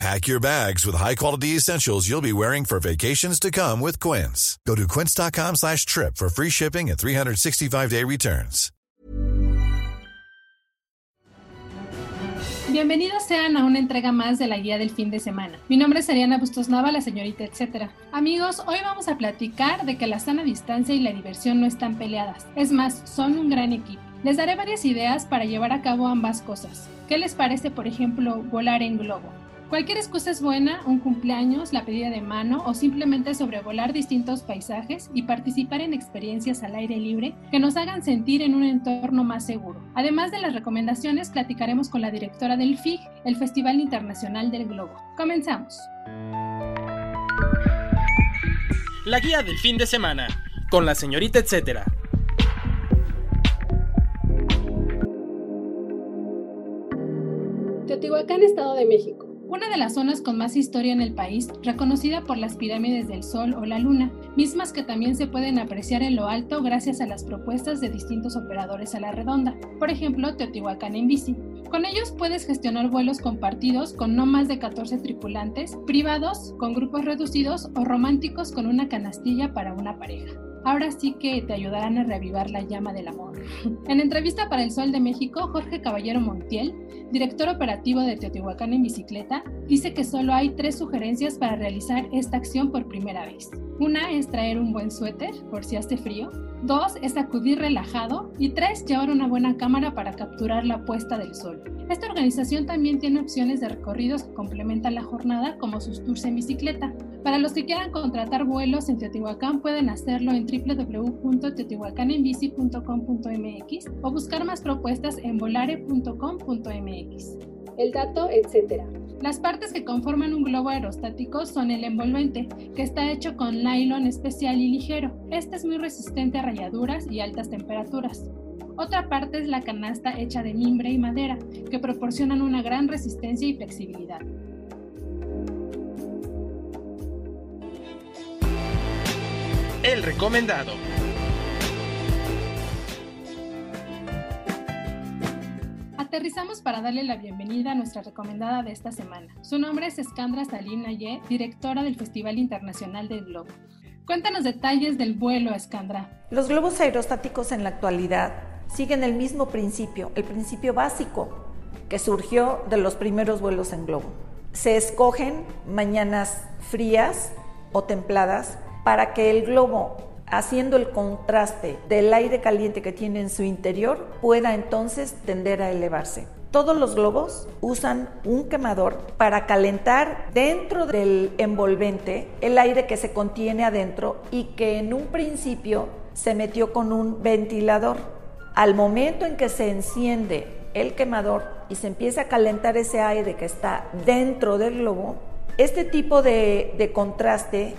Pack your bags with high-quality essentials you'll be wearing for vacations to come with Quince. Go to quince.com slash trip for free shipping and 365-day returns. Bienvenidos sean a una entrega más de la guía del fin de semana. Mi nombre es Ariana Bustos Nava, la señorita etcétera. Amigos, hoy vamos a platicar de que la sana distancia y la diversión no están peleadas. Es más, son un gran equipo. Les daré varias ideas para llevar a cabo ambas cosas. ¿Qué les parece, por ejemplo, volar en globo? Cualquier excusa es buena, un cumpleaños, la pedida de mano o simplemente sobrevolar distintos paisajes y participar en experiencias al aire libre que nos hagan sentir en un entorno más seguro. Además de las recomendaciones, platicaremos con la directora del FIG, el Festival Internacional del Globo. Comenzamos. La guía del fin de semana, con la señorita etcétera. Teotihuacán, Estado de México. Una de las zonas con más historia en el país, reconocida por las pirámides del Sol o la Luna, mismas que también se pueden apreciar en lo alto gracias a las propuestas de distintos operadores a la redonda, por ejemplo Teotihuacán en bici. Con ellos puedes gestionar vuelos compartidos con no más de 14 tripulantes, privados, con grupos reducidos o románticos con una canastilla para una pareja ahora sí que te ayudarán a reavivar la llama del amor. En entrevista para El Sol de México, Jorge Caballero Montiel, director operativo de Teotihuacán en bicicleta, dice que solo hay tres sugerencias para realizar esta acción por primera vez. Una es traer un buen suéter por si hace frío. Dos es acudir relajado. Y tres, llevar una buena cámara para capturar la puesta del sol. Esta organización también tiene opciones de recorridos que complementan la jornada, como sus tours en bicicleta. Para los que quieran contratar vuelos en Teotihuacán, pueden hacerlo en www.teotihuacanenbici.com.mx o buscar más propuestas en volare.com.mx. El dato, etc. Las partes que conforman un globo aerostático son el envolvente, que está hecho con nylon especial y ligero. Este es muy resistente a rayaduras y altas temperaturas. Otra parte es la canasta hecha de mimbre y madera, que proporcionan una gran resistencia y flexibilidad. El recomendado. Aterrizamos para darle la bienvenida a nuestra recomendada de esta semana. Su nombre es Escandra Salina Ye, directora del Festival Internacional del Globo. Cuéntanos detalles del vuelo, Escandra. Los globos aerostáticos en la actualidad siguen el mismo principio, el principio básico que surgió de los primeros vuelos en globo. Se escogen mañanas frías o templadas para que el globo, haciendo el contraste del aire caliente que tiene en su interior, pueda entonces tender a elevarse. Todos los globos usan un quemador para calentar dentro del envolvente el aire que se contiene adentro y que en un principio se metió con un ventilador. Al momento en que se enciende el quemador y se empieza a calentar ese aire que está dentro del globo, este tipo de, de contraste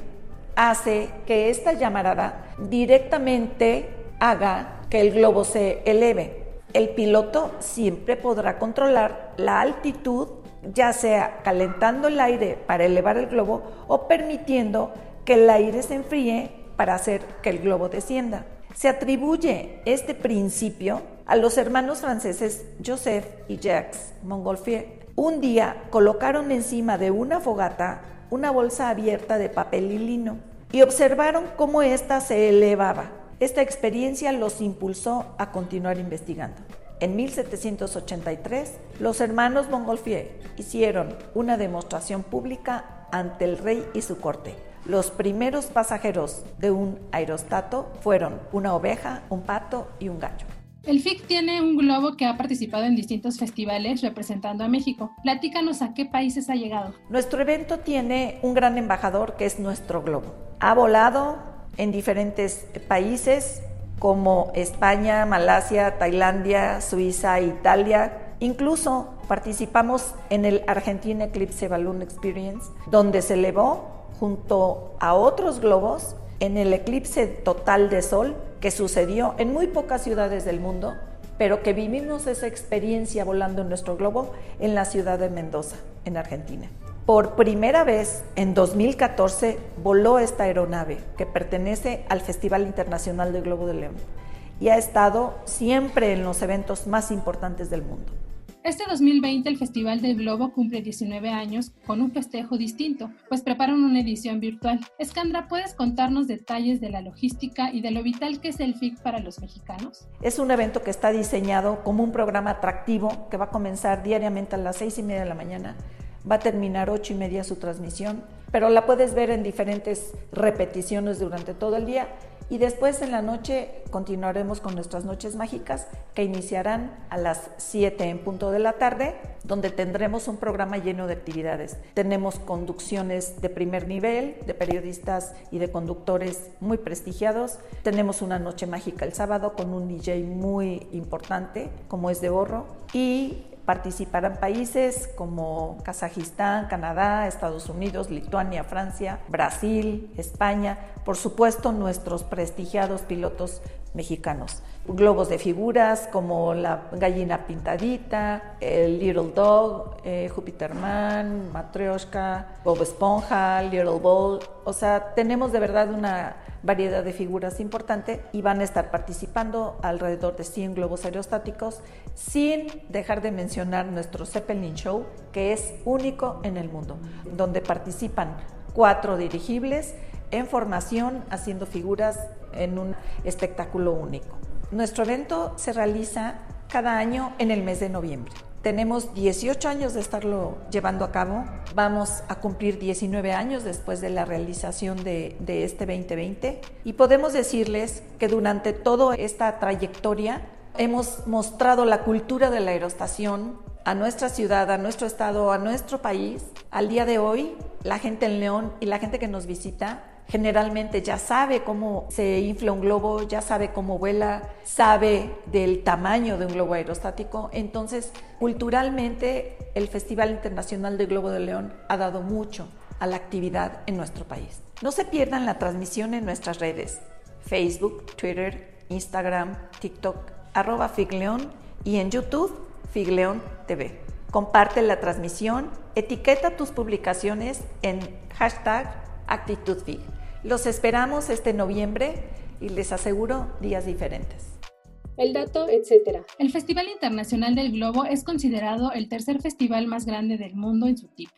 hace que esta llamarada directamente haga que el globo se eleve. El piloto siempre podrá controlar la altitud, ya sea calentando el aire para elevar el globo o permitiendo que el aire se enfríe para hacer que el globo descienda. Se atribuye este principio a los hermanos franceses Joseph y Jacques Montgolfier. Un día colocaron encima de una fogata una bolsa abierta de papel y lino y observaron cómo ésta se elevaba. Esta experiencia los impulsó a continuar investigando. En 1783, los hermanos Montgolfier hicieron una demostración pública ante el rey y su corte. Los primeros pasajeros de un aerostato fueron una oveja, un pato y un gallo. El FIC tiene un globo que ha participado en distintos festivales representando a México. Platícanos a qué países ha llegado. Nuestro evento tiene un gran embajador que es nuestro globo. Ha volado en diferentes países como España, Malasia, Tailandia, Suiza, Italia. Incluso participamos en el Argentina Eclipse Balloon Experience, donde se elevó junto a otros globos en el eclipse total de sol que sucedió en muy pocas ciudades del mundo, pero que vivimos esa experiencia volando en nuestro globo en la ciudad de Mendoza, en Argentina. Por primera vez en 2014 voló esta aeronave que pertenece al Festival Internacional del Globo de León y ha estado siempre en los eventos más importantes del mundo. Este 2020 el Festival del Globo cumple 19 años con un festejo distinto, pues preparan una edición virtual. Escandra, ¿puedes contarnos detalles de la logística y de lo vital que es el FIC para los mexicanos? Es un evento que está diseñado como un programa atractivo que va a comenzar diariamente a las seis y media de la mañana va a terminar ocho y media su transmisión, pero la puedes ver en diferentes repeticiones durante todo el día y después en la noche continuaremos con nuestras noches mágicas que iniciarán a las 7 en punto de la tarde, donde tendremos un programa lleno de actividades. Tenemos conducciones de primer nivel, de periodistas y de conductores muy prestigiados. Tenemos una noche mágica el sábado con un DJ muy importante, como es de Borro. Y Participarán países como Kazajistán, Canadá, Estados Unidos, Lituania, Francia, Brasil, España, por supuesto nuestros prestigiados pilotos mexicanos. Globos de figuras como la gallina pintadita, el Little Dog, eh, Jupiterman, Matryoshka, Bob Esponja, Little Ball. O sea, tenemos de verdad una variedad de figuras importante y van a estar participando alrededor de 100 globos aerostáticos, sin dejar de mencionar nuestro Zeppelin Show, que es único en el mundo, donde participan cuatro dirigibles en formación haciendo figuras en un espectáculo único. Nuestro evento se realiza cada año en el mes de noviembre. Tenemos 18 años de estarlo llevando a cabo. Vamos a cumplir 19 años después de la realización de, este 2020 y podemos decirles que durante toda esta trayectoria hemos mostrado la cultura de la aerostación a nuestra ciudad, a nuestro estado, a nuestro país. Al día de hoy, la gente en León y la gente que nos visita generalmente ya sabe cómo se infla un globo, ya sabe cómo vuela, sabe del tamaño de un globo aerostático. Entonces, culturalmente, el Festival Internacional de Globo de León ha dado mucho a la actividad en nuestro país. No se pierdan la transmisión en nuestras redes, Facebook, Twitter, Instagram, TikTok, arroba Figleón y en YouTube, Figleón TV. Comparte la transmisión, etiqueta tus publicaciones en hashtag ActitudeFig. Los esperamos este noviembre y les aseguro días diferentes. El dato, etc. El Festival Internacional del Globo es considerado el tercer festival más grande del mundo en su tipo.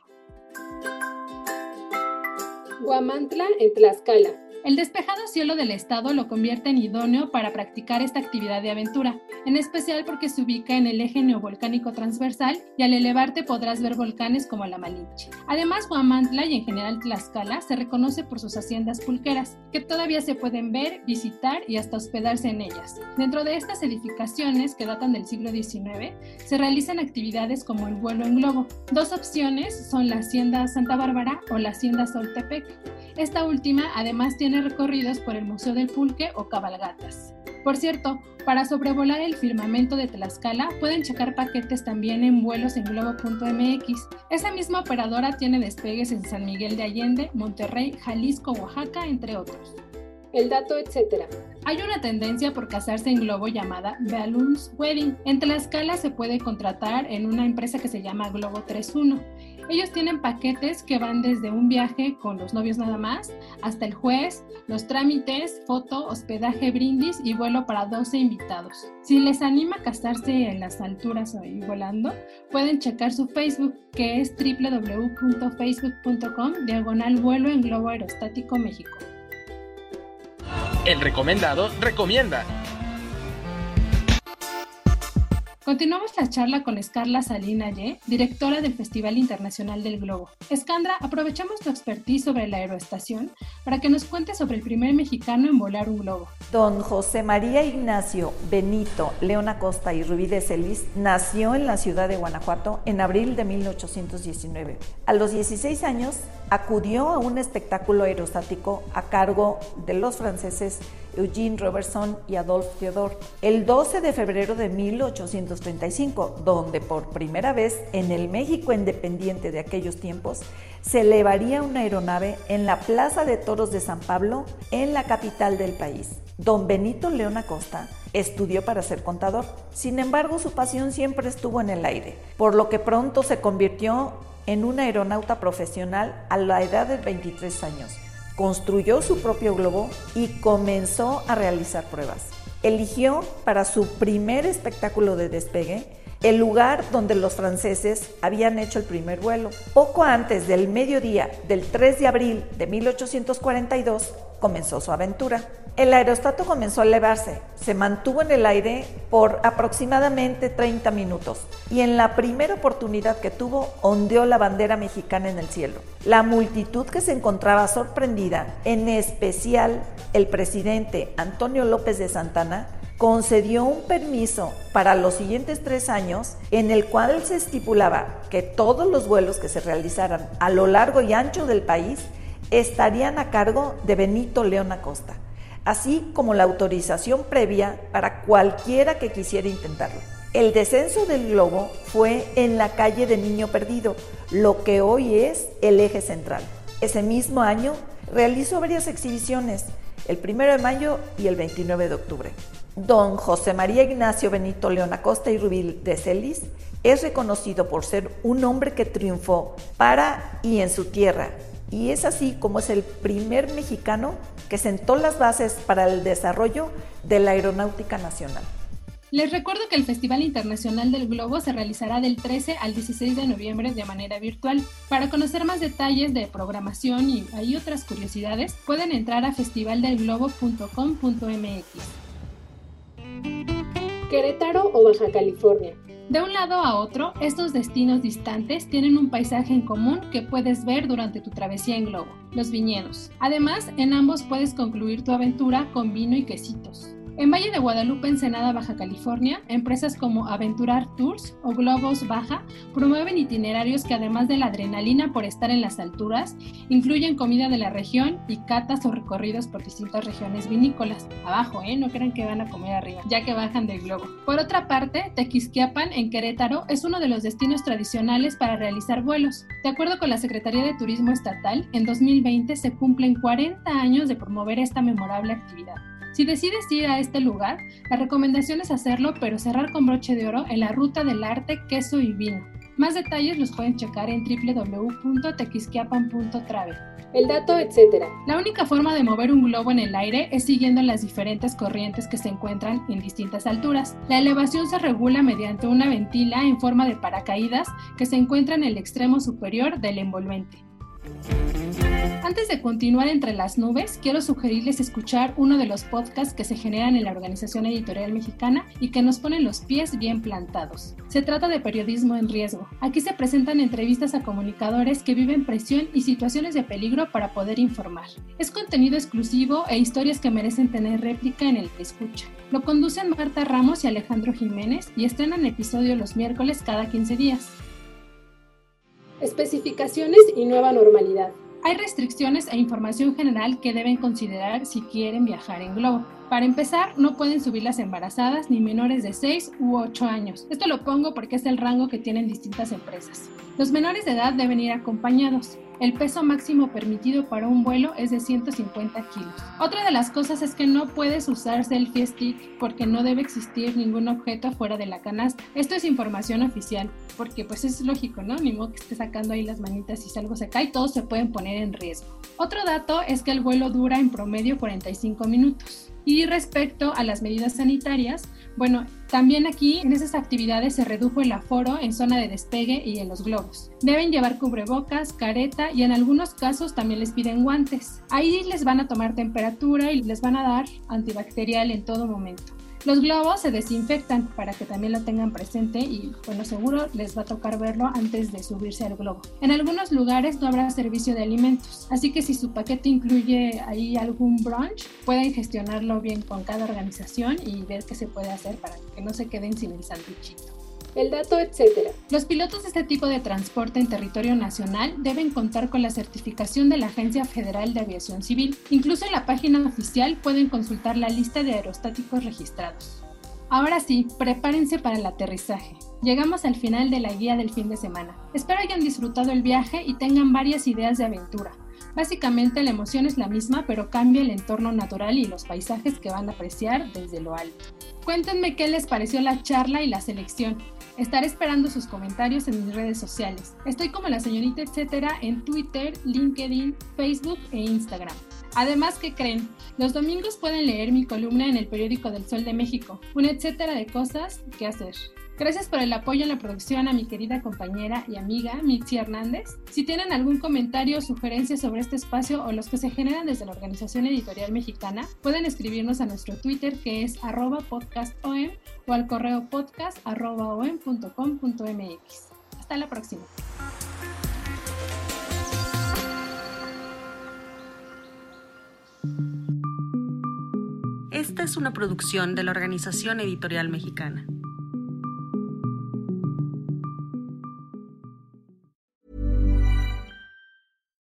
Guamantla en Tlaxcala. El despejado cielo del estado lo convierte en idóneo para practicar esta actividad de aventura, en especial porque se ubica en el eje neovolcánico transversal y al elevarte podrás ver volcanes como la Malinche. Además, Huamantla y en general Tlaxcala se reconoce por sus haciendas pulqueras, que todavía se pueden ver, visitar y hasta hospedarse en ellas. Dentro de estas edificaciones, que datan del siglo XIX, se realizan actividades como el vuelo en globo. Dos opciones son la Hacienda Santa Bárbara o la Hacienda Soltepec. Esta última además tiene recorridos por el Museo del Pulque o cabalgatas. Por cierto, para sobrevolar el firmamento de Tlaxcala pueden checar paquetes también en vuelos en globo.mx. Esa misma operadora tiene despegues en San Miguel de Allende, Monterrey, Jalisco, Oaxaca, entre otros. El dato, etc. Hay una tendencia por casarse en globo llamada Balloons Wedding. En Tlaxcala se puede contratar en una empresa que se llama Globo 31 ellos tienen paquetes que van desde un viaje con los novios nada más, hasta el juez, los trámites, foto, hospedaje, brindis y vuelo para 12 invitados. Si les anima casarse en las alturas o volando, pueden checar su Facebook, que es www.facebook.com diagonal vuelo en globo aerostático México. El recomendado recomienda. Continuamos la charla con Escarla Salina Ye, directora del Festival Internacional del Globo. Escandra, aprovechamos tu expertise sobre la aeroestación para que nos cuentes sobre el primer mexicano en volar un globo. Don José María Ignacio Benito León Acosta y Rubí de Celis nació en la ciudad de Guanajuato en abril de 1819. A los 16 años acudió a un espectáculo aerostático a cargo de los franceses Eugene Robertson y Adolphe Theodore el 12 de febrero de 1835, donde por primera vez en el México independiente de aquellos tiempos se elevaría una aeronave en la Plaza de Toros de San Pablo, en la capital del país. Don Benito León Acosta estudió para ser contador. Sin embargo, su pasión siempre estuvo en el aire, por lo que pronto se convirtió en un aeronauta profesional a la edad de 23 años. Construyó su propio globo y comenzó a realizar pruebas. Eligió para su primer espectáculo de despegue el lugar donde los franceses habían hecho el primer vuelo. Poco antes del mediodía del 3 de abril de 1842 comenzó su aventura. El aerostato comenzó a elevarse, se mantuvo en el aire por aproximadamente 30 minutos y en la primera oportunidad que tuvo ondeó la bandera mexicana en el cielo. La multitud que se encontraba sorprendida, en especial el presidente Antonio López de Santana, concedió un permiso para los siguientes tres años en el cual se estipulaba que todos los vuelos que se realizaran a lo largo y ancho del país estarían a cargo de Benito León Acosta así como la autorización previa para cualquiera que quisiera intentarlo. El descenso del globo fue en la calle de Niño Perdido, lo que hoy es el eje central. Ese mismo año realizó varias exhibiciones, el 1 de mayo y el 29 de octubre. Don José María Ignacio Benito León Acosta y Rubil de Celis es reconocido por ser un hombre que triunfó para y en su tierra, y es así como es el primer mexicano que sentó las bases para el desarrollo de la aeronáutica nacional. Les recuerdo que el Festival Internacional del Globo se realizará del 13 al 16 de noviembre de manera virtual. Para conocer más detalles de programación y hay otras curiosidades, pueden entrar a festivaldelglobo.com.mx. Querétaro o Baja California. De un lado a otro, estos destinos distantes tienen un paisaje en común que puedes ver durante tu travesía en globo, los viñedos. Además, en ambos puedes concluir tu aventura con vino y quesitos. En Valle de Guadalupe, Ensenada, Baja California, empresas como Aventurar Tours o Globos Baja promueven itinerarios que además de la adrenalina por estar en las alturas, incluyen comida de la región y catas o recorridos por distintas regiones vinícolas. Abajo, ¿eh? No crean que van a comer arriba, ya que bajan del globo. Por otra parte, Tequisquiapan, en Querétaro, es uno de los destinos tradicionales para realizar vuelos. De acuerdo con la Secretaría de Turismo Estatal, en 2020 se cumplen 40 años de promover esta memorable actividad. Si decides ir a este lugar, la recomendación es hacerlo, pero cerrar con broche de oro en la ruta del arte, queso y vino. Más detalles los pueden checar en www.tequisquiapan.travel. El dato, etc. La única forma de mover un globo en el aire es siguiendo las diferentes corrientes que se encuentran en distintas alturas. La elevación se regula mediante una ventila en forma de paracaídas que se encuentra en el extremo superior del envolvente. Antes de continuar entre las nubes, quiero sugerirles escuchar uno de los podcasts que se generan en la Organización Editorial Mexicana y que nos ponen los pies bien plantados. Se trata de periodismo en riesgo. Aquí se presentan entrevistas a comunicadores que viven presión y situaciones de peligro para poder informar. Es contenido exclusivo e historias que merecen tener réplica en el que escucha. Lo conducen Marta Ramos y Alejandro Jiménez y estrenan episodio los miércoles cada 15 días. Especificaciones y nueva normalidad. Hay restricciones e información general que deben considerar si quieren viajar en globo. Para empezar, no pueden subir las embarazadas ni menores de 6 u 8 años. Esto lo pongo porque es el rango que tienen distintas empresas. Los menores de edad deben ir acompañados. El peso máximo permitido para un vuelo es de 150 kilos. Otra de las cosas es que no puedes usar selfie stick porque no debe existir ningún objeto fuera de la canasta. Esto es información oficial porque pues es lógico, ¿no? Ni modo que esté sacando ahí las manitas y si algo se cae, todos se pueden poner en riesgo. Otro dato es que el vuelo dura en promedio 45 minutos. Y respecto a las medidas sanitarias, bueno, también aquí en esas actividades se redujo el aforo en zona de despegue y en los globos. Deben llevar cubrebocas, careta y en algunos casos también les piden guantes. Ahí les van a tomar temperatura y les van a dar antibacterial en todo momento. Los globos se desinfectan para que también lo tengan presente y bueno, seguro les va a tocar verlo antes de subirse al globo. En algunos lugares no habrá servicio de alimentos, así que si su paquete incluye ahí algún brunch, pueden gestionarlo bien con cada organización y ver qué se puede hacer para que no se queden sin el sándwichito. El dato, etc. Los pilotos de este tipo de transporte en territorio nacional deben contar con la certificación de la Agencia Federal de Aviación Civil. Incluso en la página oficial pueden consultar la lista de aerostáticos registrados. Ahora sí, prepárense para el aterrizaje. Llegamos al final de la guía del fin de semana. Espero hayan disfrutado el viaje y tengan varias ideas de aventura. Básicamente la emoción es la misma, pero cambia el entorno natural y los paisajes que van a apreciar desde lo alto. Cuéntenme qué les pareció la charla y la selección. Estaré esperando sus comentarios en mis redes sociales. Estoy como la señorita etcétera en Twitter, LinkedIn, Facebook e Instagram. Además, ¿qué creen? Los domingos pueden leer mi columna en el periódico del Sol de México, un etcétera de cosas que hacer. Gracias por el apoyo en la producción a mi querida compañera y amiga Mitzi Hernández. Si tienen algún comentario o sugerencia sobre este espacio o los que se generan desde la Organización Editorial Mexicana, pueden escribirnos a nuestro Twitter que es arroba podcastom o al correo podcast.om.com.mx. Hasta la próxima. Esta es una producción de la Organización Editorial Mexicana.